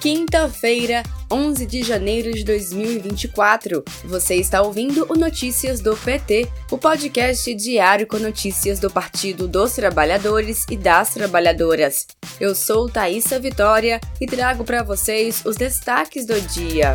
Quinta-feira, 11 de janeiro de 2024. Você está ouvindo o Notícias do PT, o podcast diário com notícias do Partido dos Trabalhadores e das Trabalhadoras. Eu sou Thaisa Vitória e trago para vocês os destaques do dia.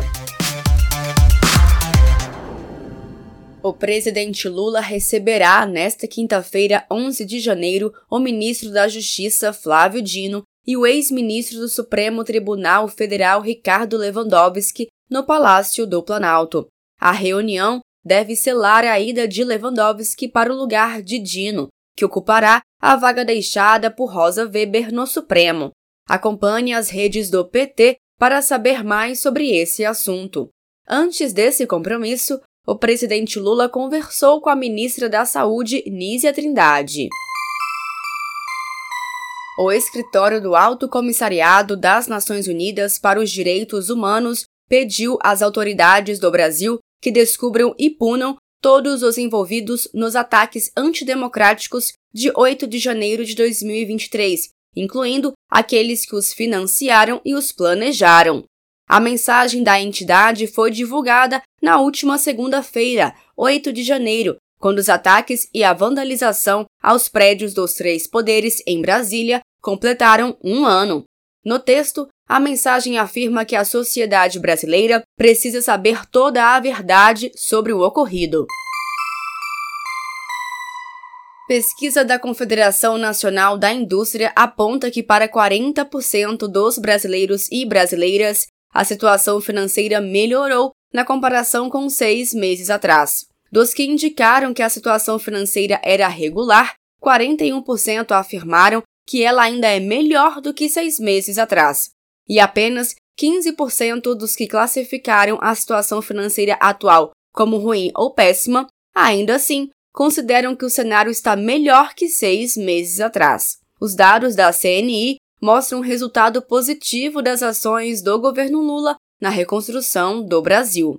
O presidente Lula receberá nesta quinta-feira, 11 de janeiro, o ministro da Justiça, Flávio Dino, e o ex-ministro do Supremo Tribunal Federal Ricardo Lewandowski no Palácio do Planalto. A reunião deve selar a ida de Lewandowski para o lugar de Dino, que ocupará a vaga deixada por Rosa Weber no Supremo. Acompanhe as redes do PT para saber mais sobre esse assunto. Antes desse compromisso, o presidente Lula conversou com a ministra da Saúde, Nízia Trindade. O escritório do Alto Comissariado das Nações Unidas para os Direitos Humanos pediu às autoridades do Brasil que descubram e punam todos os envolvidos nos ataques antidemocráticos de 8 de janeiro de 2023, incluindo aqueles que os financiaram e os planejaram. A mensagem da entidade foi divulgada na última segunda-feira, 8 de janeiro, quando os ataques e a vandalização aos prédios dos três poderes em Brasília completaram um ano. No texto, a mensagem afirma que a sociedade brasileira precisa saber toda a verdade sobre o ocorrido. Pesquisa da Confederação Nacional da Indústria aponta que para 40% dos brasileiros e brasileiras, a situação financeira melhorou na comparação com seis meses atrás. Dos que indicaram que a situação financeira era regular, 41% afirmaram que ela ainda é melhor do que seis meses atrás, e apenas 15% dos que classificaram a situação financeira atual como ruim ou péssima, ainda assim, consideram que o cenário está melhor que seis meses atrás. Os dados da CNI mostram um resultado positivo das ações do governo Lula na reconstrução do Brasil.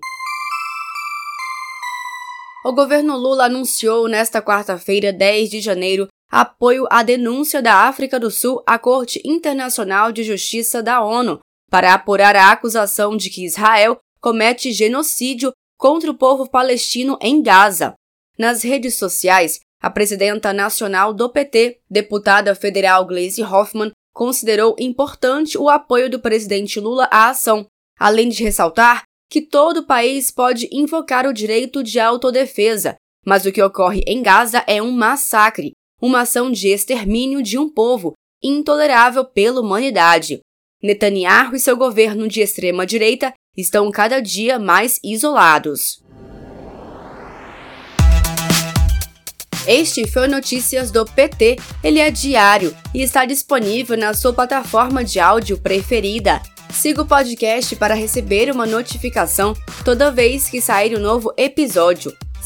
O governo Lula anunciou nesta quarta-feira, 10 de janeiro, apoio à denúncia da África do Sul à Corte Internacional de Justiça da ONU para apurar a acusação de que Israel comete genocídio contra o povo palestino em Gaza. Nas redes sociais, a presidenta nacional do PT, deputada federal Gleisi Hoffmann, considerou importante o apoio do presidente Lula à ação, além de ressaltar que todo país pode invocar o direito de autodefesa, mas o que ocorre em Gaza é um massacre, uma ação de extermínio de um povo intolerável pela humanidade. Netanyahu e seu governo de extrema-direita estão cada dia mais isolados. Este foi Notícias do PT. Ele é diário e está disponível na sua plataforma de áudio preferida. Siga o podcast para receber uma notificação toda vez que sair um novo episódio.